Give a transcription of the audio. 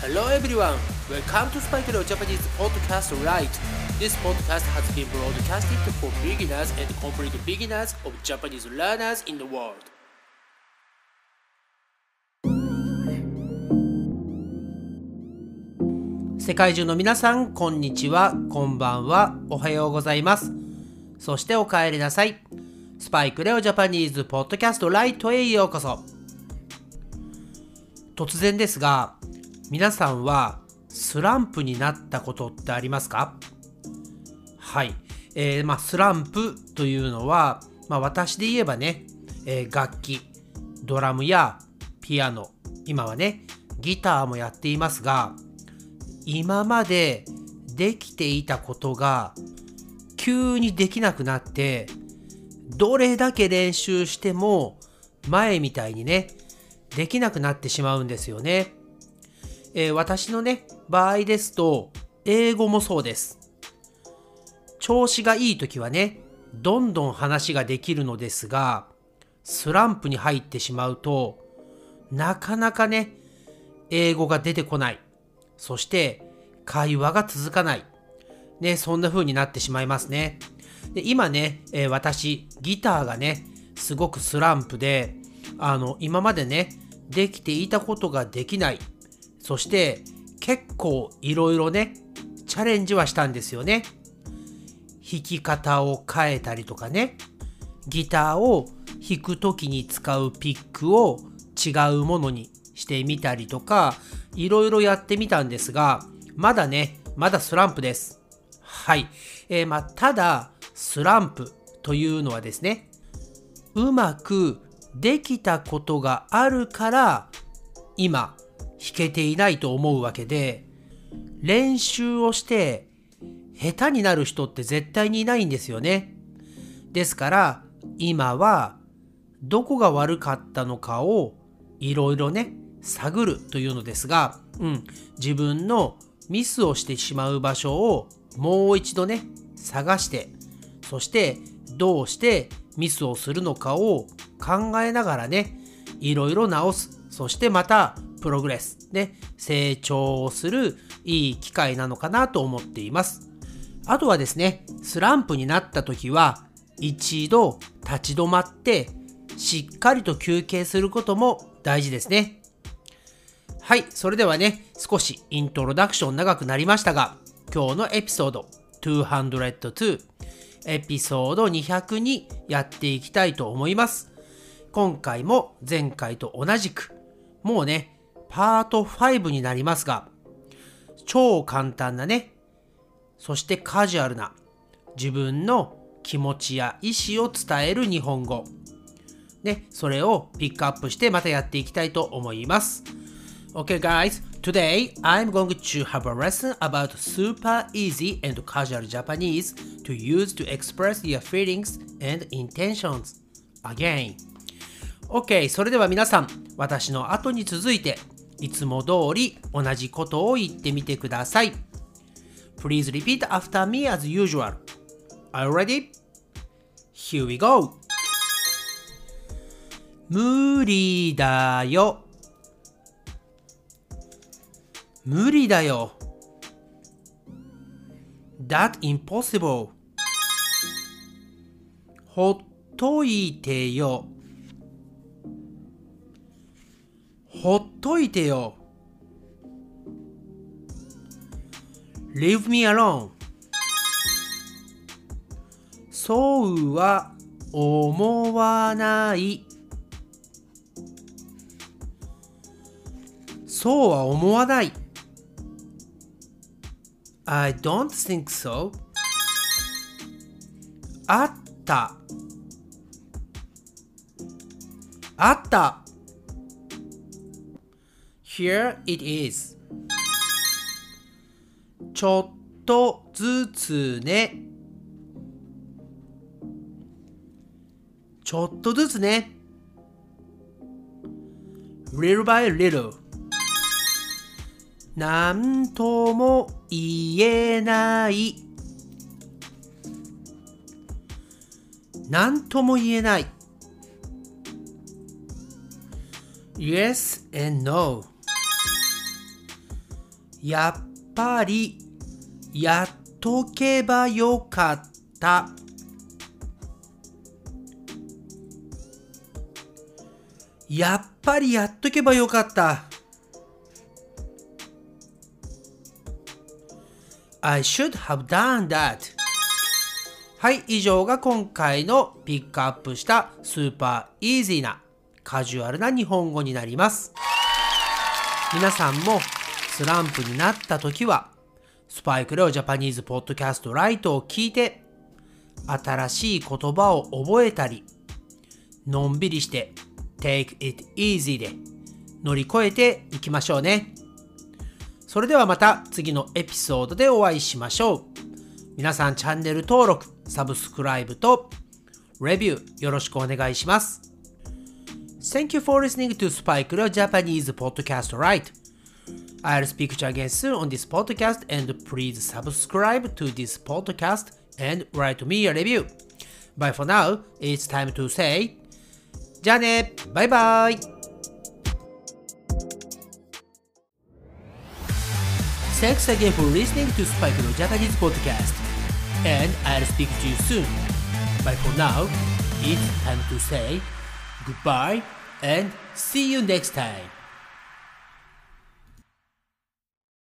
Hello everyone, welcome to Spike Leo Japanese Podcast Right. This podcast has been broadcasted for beginners and complete beginners of Japanese learners in the world. 世界中の皆さん、こんにちは、こんばんは、おはようございます。そしてお帰りなさい。スパイクレオジャパニーズポッドキャストライトへようこそ。突然ですが、皆さんはスランプになったことってありますか？はい。えー、まあ、スランプというのは、まあ、私で言えばね、えー、楽器、ドラムやピアノ、今はね、ギターもやっていますが、今までできていたことが急にできなくなって、どれだけ練習しても前みたいにね、できなくなってしまうんですよね。えー、私のね、場合ですと、英語もそうです。調子がいい時はね、どんどん話ができるのですが、スランプに入ってしまうと、なかなかね、英語が出てこない。そして、会話が続かない。ね、そんな風になってしまいますね。で今ね、えー、私、ギターがね、すごくスランプで、あの、今までね、できていたことができない。そして結構いろいろね、チャレンジはしたんですよね。弾き方を変えたりとかね、ギターを弾く時に使うピックを違うものにしてみたりとか、いろいろやってみたんですが、まだね、まだスランプです。はい。えー、まあ、ただ、スランプというのはですね、うまくできたことがあるから、今、弾けていないと思うわけで、練習をして下手になる人って絶対にいないんですよね。ですから今はどこが悪かったのかをいろいろね探るというのですが、うん、自分のミスをしてしまう場所をもう一度ね探してそしてどうしてミスをするのかを考えながらねいろいろ直すそしてまたプログレス、ね、成長をするいい機会なのかなと思っています。あとはですね、スランプになった時は、一度立ち止まって、しっかりと休憩することも大事ですね。はい、それではね、少しイントロダクション長くなりましたが、今日のエピソード202、エピソード200にやっていきたいと思います。今回も前回と同じく、もうね、パート5になりますが、超簡単なね、そしてカジュアルな自分の気持ちや意思を伝える日本語。ね、それをピックアップしてまたやっていきたいと思います。Okay guys, today I'm going to have a lesson about super easy and casual Japanese to use to express your feelings and intentions. again. Okay,、それでは皆さん、私の後に続いていつも通り同じことを言ってみてください。Please repeat after me as usual. Are you ready? Here we go! 無理だよ。無理だよ。That impossible. ほっといてよ。ほっといてよ。Leave me alone. そうは思わない。そうは思わない。I don't think so. あった。あった。Here it is. ちょっとずつね。ちょっとずつね。Little by little. なんとも言えない。なんとも言えない。Yes and no. やっぱりやっとけばよかった。やっぱりやっとけばよかった。I should have done that. はい、以上が今回のピックアップしたスーパーイージーなカジュアルな日本語になります。皆さんもスランプになった時は、スパイクレオジャパニーズポッドキャストライトを聞いて、新しい言葉を覚えたり、のんびりして Take it easy で乗り越えていきましょうね。それではまた次のエピソードでお会いしましょう。皆さんチャンネル登録、サブスクライブとレビューよろしくお願いします。Thank you for listening to Spike Leo Japanese Podcast Right. I'll speak to you again soon on this podcast and please subscribe to this podcast and write me a review. Bye for now, it's time to say じゃあねバイバイ Thanks again for listening to Spike Leo Japanese Podcast and I'll speak to you soon. But for now, it's time to say goodbye and see you next time.